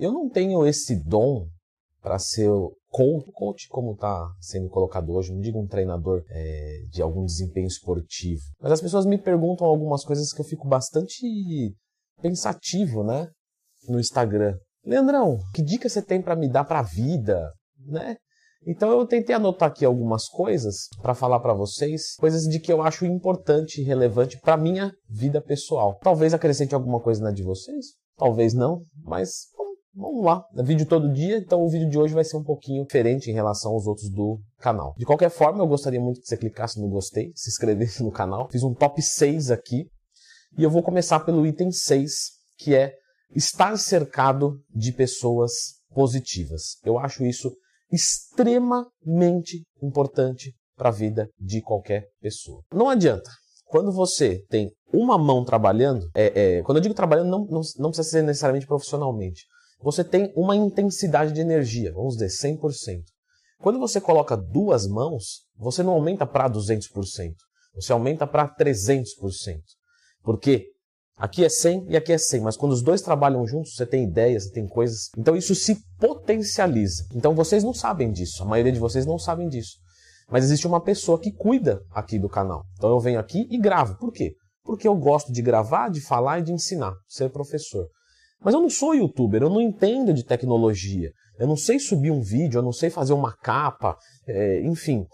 eu não tenho esse dom para ser coach, coach como está sendo colocado hoje, não digo um treinador é, de algum desempenho esportivo, mas as pessoas me perguntam algumas coisas que eu fico bastante pensativo, né, no Instagram. Leandrão, que dica você tem para me dar para a vida, né? Então eu tentei anotar aqui algumas coisas para falar para vocês, coisas de que eu acho importante e relevante para minha vida pessoal. Talvez acrescente alguma coisa na de vocês, talvez não, mas Vamos lá, é vídeo todo dia, então o vídeo de hoje vai ser um pouquinho diferente em relação aos outros do canal. De qualquer forma, eu gostaria muito que você clicasse no gostei, se inscrevesse no canal. Fiz um top 6 aqui e eu vou começar pelo item 6, que é estar cercado de pessoas positivas. Eu acho isso extremamente importante para a vida de qualquer pessoa. Não adianta. Quando você tem uma mão trabalhando, é, é, quando eu digo trabalhando, não, não, não precisa ser necessariamente profissionalmente você tem uma intensidade de energia, vamos dizer, 100%. Quando você coloca duas mãos, você não aumenta para 200%, você aumenta para 300%. Por quê? Aqui é 100 e aqui é 100, mas quando os dois trabalham juntos, você tem ideias, você tem coisas. Então isso se potencializa. Então vocês não sabem disso, a maioria de vocês não sabem disso. Mas existe uma pessoa que cuida aqui do canal. Então eu venho aqui e gravo. Por quê? Porque eu gosto de gravar, de falar e de ensinar, ser professor. Mas eu não sou youtuber, eu não entendo de tecnologia. Eu não sei subir um vídeo, eu não sei fazer uma capa, é, enfim.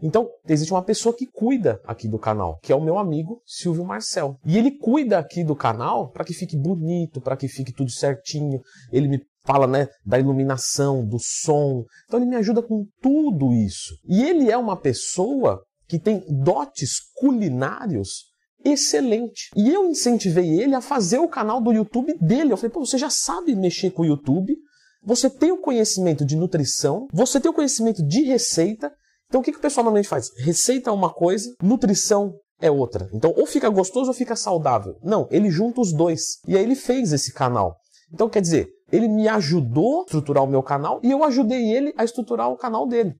Então, existe uma pessoa que cuida aqui do canal, que é o meu amigo Silvio Marcel. E ele cuida aqui do canal para que fique bonito, para que fique tudo certinho. Ele me fala né, da iluminação, do som. Então, ele me ajuda com tudo isso. E ele é uma pessoa que tem dotes culinários excelente. E eu incentivei ele a fazer o canal do YouTube dele. Eu falei, pô, você já sabe mexer com o YouTube, você tem o conhecimento de nutrição, você tem o conhecimento de receita. Então o que, que o pessoal normalmente faz? Receita é uma coisa, nutrição é outra. Então ou fica gostoso ou fica saudável. Não, ele junta os dois. E aí ele fez esse canal. Então quer dizer, ele me ajudou a estruturar o meu canal e eu ajudei ele a estruturar o canal dele.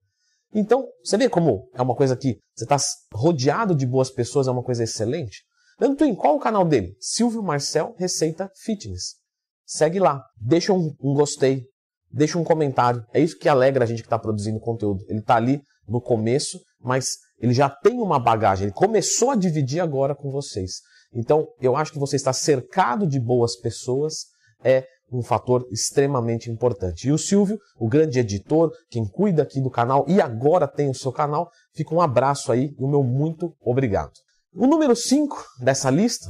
Então, você vê como é uma coisa que você está rodeado de boas pessoas, é uma coisa excelente? Leandro em qual o canal dele? Silvio Marcel Receita Fitness. Segue lá, deixa um, um gostei, deixa um comentário. É isso que alegra a gente que está produzindo conteúdo. Ele está ali no começo, mas ele já tem uma bagagem. Ele começou a dividir agora com vocês. Então, eu acho que você está cercado de boas pessoas. É um fator extremamente importante. E o Silvio, o grande editor, quem cuida aqui do canal e agora tem o seu canal, fica um abraço aí e o meu muito obrigado. O número 5 dessa lista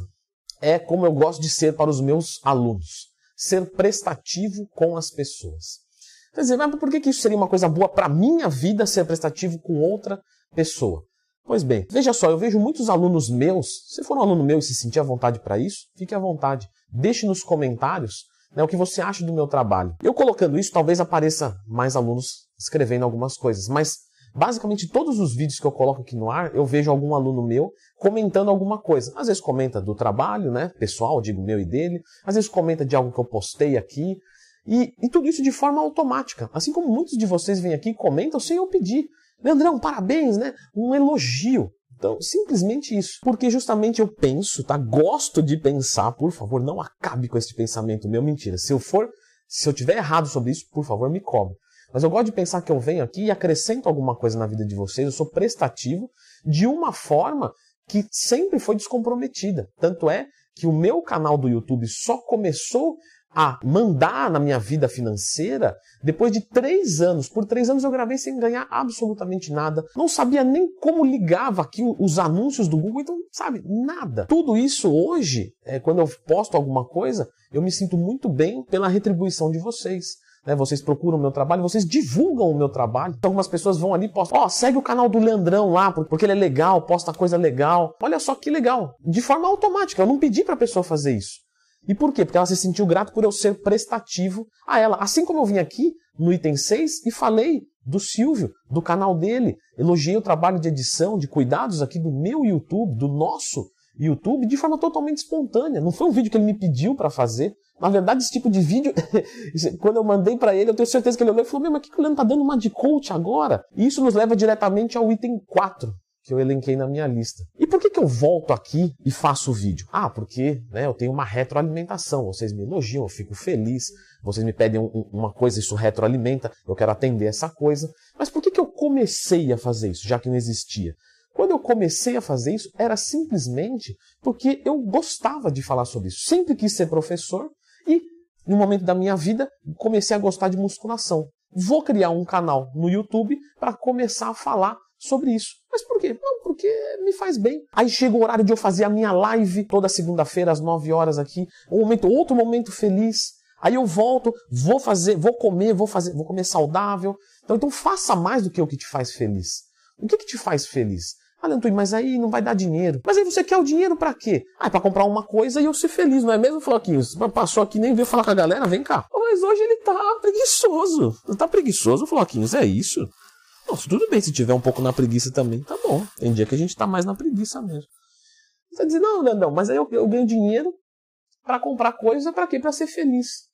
é como eu gosto de ser para os meus alunos. Ser prestativo com as pessoas. Quer dizer, mas por que isso seria uma coisa boa para a minha vida ser prestativo com outra pessoa? Pois bem, veja só, eu vejo muitos alunos meus, se for um aluno meu e se sentir à vontade para isso, fique à vontade. Deixe nos comentários né, o que você acha do meu trabalho. Eu colocando isso, talvez apareça mais alunos escrevendo algumas coisas, mas basicamente todos os vídeos que eu coloco aqui no ar, eu vejo algum aluno meu comentando alguma coisa. Às vezes comenta do trabalho, né, pessoal, digo meu e dele, às vezes comenta de algo que eu postei aqui, e, e tudo isso de forma automática. Assim como muitos de vocês vêm aqui e comentam sem eu pedir. Leandrão, parabéns, né? Um elogio. Então, simplesmente isso. Porque justamente eu penso, tá? Gosto de pensar, por favor, não acabe com esse pensamento meu. Mentira. Se eu for, se eu tiver errado sobre isso, por favor, me cobre. Mas eu gosto de pensar que eu venho aqui e acrescento alguma coisa na vida de vocês. Eu sou prestativo de uma forma que sempre foi descomprometida. Tanto é que o meu canal do YouTube só começou a mandar na minha vida financeira depois de três anos. Por três anos eu gravei sem ganhar absolutamente nada. Não sabia nem como ligava aqui os anúncios do Google, então, sabe, nada. Tudo isso hoje, é, quando eu posto alguma coisa, eu me sinto muito bem pela retribuição de vocês. Né? Vocês procuram o meu trabalho, vocês divulgam o meu trabalho. Então, algumas pessoas vão ali e postam, ó, oh, segue o canal do Leandrão lá, porque ele é legal, posta coisa legal. Olha só que legal. De forma automática, eu não pedi para a pessoa fazer isso. E por quê? Porque ela se sentiu grata por eu ser prestativo a ela. Assim como eu vim aqui no item 6 e falei do Silvio, do canal dele, elogiei o trabalho de edição, de cuidados aqui do meu YouTube, do nosso YouTube, de forma totalmente espontânea. Não foi um vídeo que ele me pediu para fazer. Na verdade, esse tipo de vídeo, quando eu mandei para ele, eu tenho certeza que ele olhou e falou: Meu, mas que o Leandro tá dando uma de coach agora? E isso nos leva diretamente ao item 4, que eu elenquei na minha lista. E por que, que eu volto aqui e faço o vídeo? Ah, porque né, eu tenho uma retroalimentação. Vocês me elogiam, eu fico feliz. Vocês me pedem um, uma coisa, isso retroalimenta. Eu quero atender essa coisa. Mas por que, que eu comecei a fazer isso, já que não existia? Quando eu comecei a fazer isso, era simplesmente porque eu gostava de falar sobre isso. Sempre quis ser professor e, no momento da minha vida, comecei a gostar de musculação. Vou criar um canal no YouTube para começar a falar sobre isso. Mas por quê? Não, porque me faz bem. Aí chega o horário de eu fazer a minha live toda segunda-feira às 9 horas aqui, um momento, outro momento feliz. Aí eu volto, vou fazer, vou comer, vou fazer, vou comer saudável. Então, então faça mais do que o que te faz feliz. O que, que te faz feliz? Ah, Leandro, mas aí não vai dar dinheiro. Mas aí você quer o dinheiro para quê? Ah, é pra comprar uma coisa e eu ser feliz, não é mesmo, Floquinho? Você passou aqui nem veio falar com a galera, vem cá. Mas hoje ele tá preguiçoso. Ele tá preguiçoso, Floquinhos, é isso? Nossa, tudo bem se tiver um pouco na preguiça também, tá bom. Tem dia que a gente tá mais na preguiça mesmo. Você diz, não, Leandrão, mas aí eu, eu ganho dinheiro para comprar coisa para quê? Para ser feliz.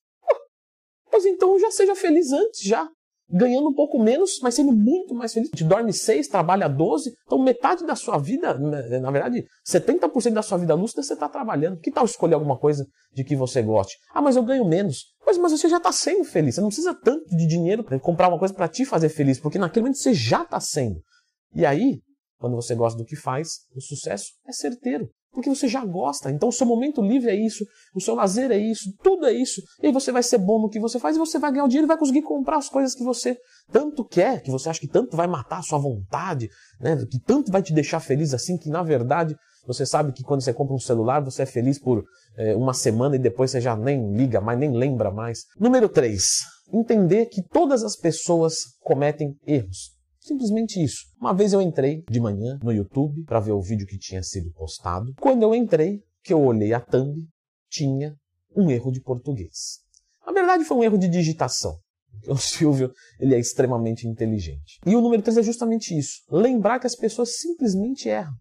Pois então já seja feliz antes, já. Ganhando um pouco menos, mas sendo muito mais feliz. Te dorme seis, trabalha 12, então metade da sua vida, né, na verdade, 70% da sua vida lúcida você está trabalhando. Que tal escolher alguma coisa de que você goste? Ah, mas eu ganho menos. Pois, mas você já está sendo feliz. Você não precisa tanto de dinheiro para comprar uma coisa para te fazer feliz, porque naquele momento você já está sendo. E aí, quando você gosta do que faz, o sucesso é certeiro. Porque você já gosta. Então o seu momento livre é isso, o seu lazer é isso, tudo é isso. E aí você vai ser bom no que você faz e você vai ganhar o dinheiro e vai conseguir comprar as coisas que você tanto quer, que você acha que tanto vai matar a sua vontade, né? que tanto vai te deixar feliz assim, que na verdade você sabe que quando você compra um celular você é feliz por é, uma semana e depois você já nem liga mais, nem lembra mais. Número 3. Entender que todas as pessoas cometem erros. Simplesmente isso. Uma vez eu entrei de manhã no YouTube para ver o vídeo que tinha sido postado. Quando eu entrei, que eu olhei a thumb, tinha um erro de português. Na verdade foi um erro de digitação. O Silvio, ele é extremamente inteligente. E o número 3 é justamente isso. Lembrar que as pessoas simplesmente erram.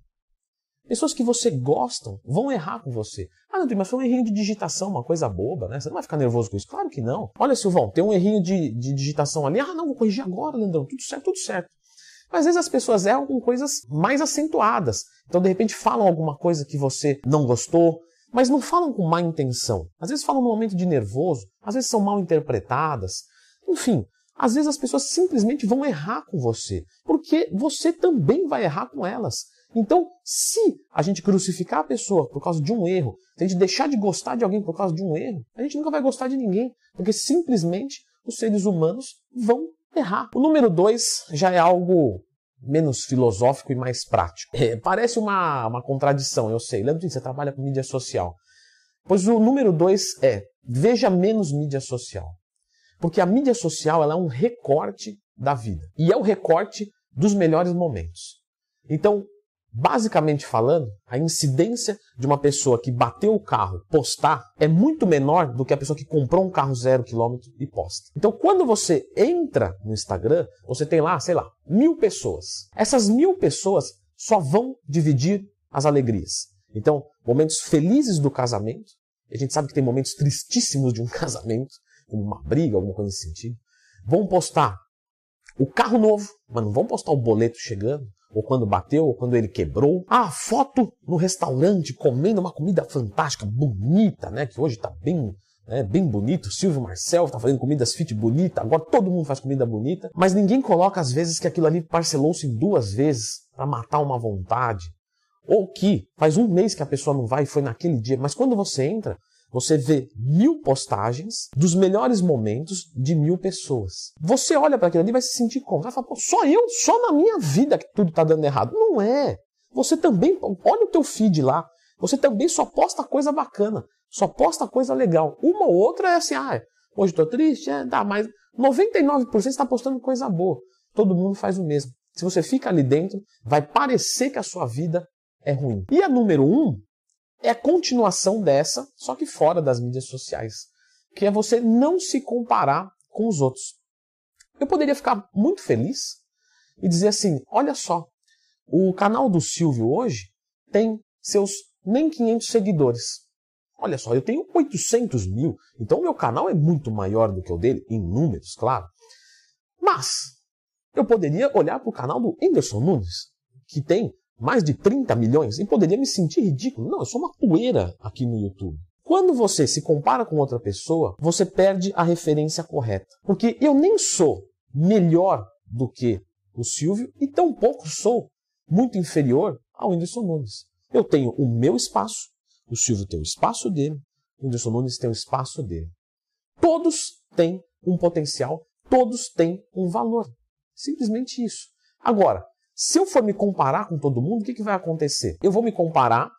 Pessoas que você gostam vão errar com você. Ah, não, mas foi um errinho de digitação, uma coisa boba, né? Você não vai ficar nervoso com isso? Claro que não. Olha, Silvão, tem um errinho de, de digitação ali. Ah, não, vou corrigir agora, Leandrão. Tudo certo, tudo certo. Mas às vezes as pessoas erram com coisas mais acentuadas. Então, de repente, falam alguma coisa que você não gostou, mas não falam com má intenção. Às vezes falam num momento de nervoso, às vezes são mal interpretadas. Enfim, às vezes as pessoas simplesmente vão errar com você, porque você também vai errar com elas. Então, se a gente crucificar a pessoa por causa de um erro, se a gente deixar de gostar de alguém por causa de um erro, a gente nunca vai gostar de ninguém, porque simplesmente os seres humanos vão errar. O número dois já é algo menos filosófico e mais prático. É, parece uma, uma contradição, eu sei. Leandro, você trabalha com mídia social. Pois o número dois é veja menos mídia social. Porque a mídia social é um recorte da vida. E é o recorte dos melhores momentos. Então, Basicamente falando, a incidência de uma pessoa que bateu o carro postar é muito menor do que a pessoa que comprou um carro zero quilômetro e posta. Então, quando você entra no Instagram, você tem lá, sei lá, mil pessoas. Essas mil pessoas só vão dividir as alegrias. Então, momentos felizes do casamento, a gente sabe que tem momentos tristíssimos de um casamento, como uma briga, alguma coisa nesse sentido. Vão postar o carro novo, mas não vão postar o boleto chegando ou quando bateu, ou quando ele quebrou. Ah, foto no restaurante comendo uma comida fantástica, bonita, né? Que hoje está bem, né, bem bonito. Silvio Marcel está fazendo comidas fit bonita. Agora todo mundo faz comida bonita, mas ninguém coloca às vezes que aquilo ali parcelou-se em duas vezes para matar uma vontade. Ou que faz um mês que a pessoa não vai e foi naquele dia. Mas quando você entra, você vê mil postagens dos melhores momentos de mil pessoas. Você olha para aquilo ali e vai se sentir como? Vai falar, Pô, só eu, só na minha vida que tudo está dando errado. Não é. Você também, olha o teu feed lá. Você também só posta coisa bacana, só posta coisa legal. Uma ou outra é assim, ah, hoje estou triste, é, dá, mas 99% está postando coisa boa. Todo mundo faz o mesmo. Se você fica ali dentro, vai parecer que a sua vida é ruim. E a número um é a continuação dessa, só que fora das mídias sociais, que é você não se comparar com os outros. Eu poderia ficar muito feliz e dizer assim: olha só, o canal do Silvio hoje tem seus nem 500 seguidores. Olha só, eu tenho 800 mil, então meu canal é muito maior do que o dele, em números, claro. Mas eu poderia olhar para o canal do Anderson Nunes, que tem mais de 30 milhões e poderia me sentir ridículo. Não, eu sou uma poeira aqui no YouTube. Quando você se compara com outra pessoa, você perde a referência correta. Porque eu nem sou melhor do que o Silvio e tampouco sou muito inferior ao Whindersson Nunes. Eu tenho o meu espaço, o Silvio tem o espaço dele, o Whindersson Nunes tem o espaço dele. Todos têm um potencial, todos têm um valor. Simplesmente isso. Agora, se eu for me comparar com todo mundo, o que, que vai acontecer? Eu vou me comparar,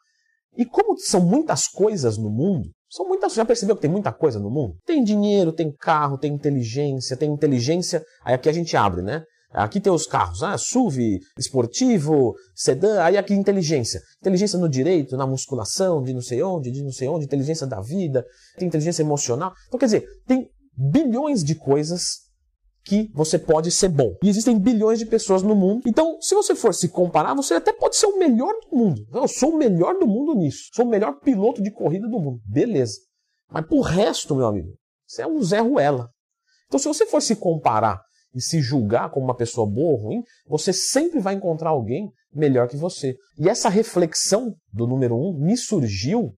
e como são muitas coisas no mundo, são muitas. Já percebeu que tem muita coisa no mundo? Tem dinheiro, tem carro, tem inteligência, tem inteligência. Aí aqui a gente abre, né? Aqui tem os carros, ah, SUV, esportivo, sedã, aí aqui inteligência. Inteligência no direito, na musculação, de não sei onde, de não sei onde, inteligência da vida, tem inteligência emocional. Então, quer dizer, tem bilhões de coisas que você pode ser bom. E existem bilhões de pessoas no mundo. Então, se você for se comparar, você até pode ser o melhor do mundo. Eu sou o melhor do mundo nisso. Sou o melhor piloto de corrida do mundo. Beleza. Mas pro resto, meu amigo, você é um Zé Ruela. Então, se você for se comparar e se julgar como uma pessoa boa ou ruim, você sempre vai encontrar alguém melhor que você. E essa reflexão do número um me surgiu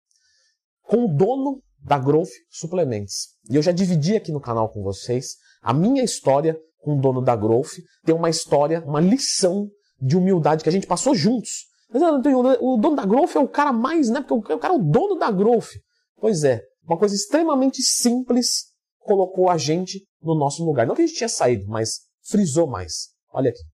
com o dono da Growth Suplementos. E eu já dividi aqui no canal com vocês a minha história com o dono da Growth. Tem uma história, uma lição de humildade que a gente passou juntos. O dono da Growth é o cara mais, né? Porque o cara é o dono da Growth. Pois é, uma coisa extremamente simples colocou a gente no nosso lugar. Não que a gente tinha saído, mas frisou mais. Olha aqui.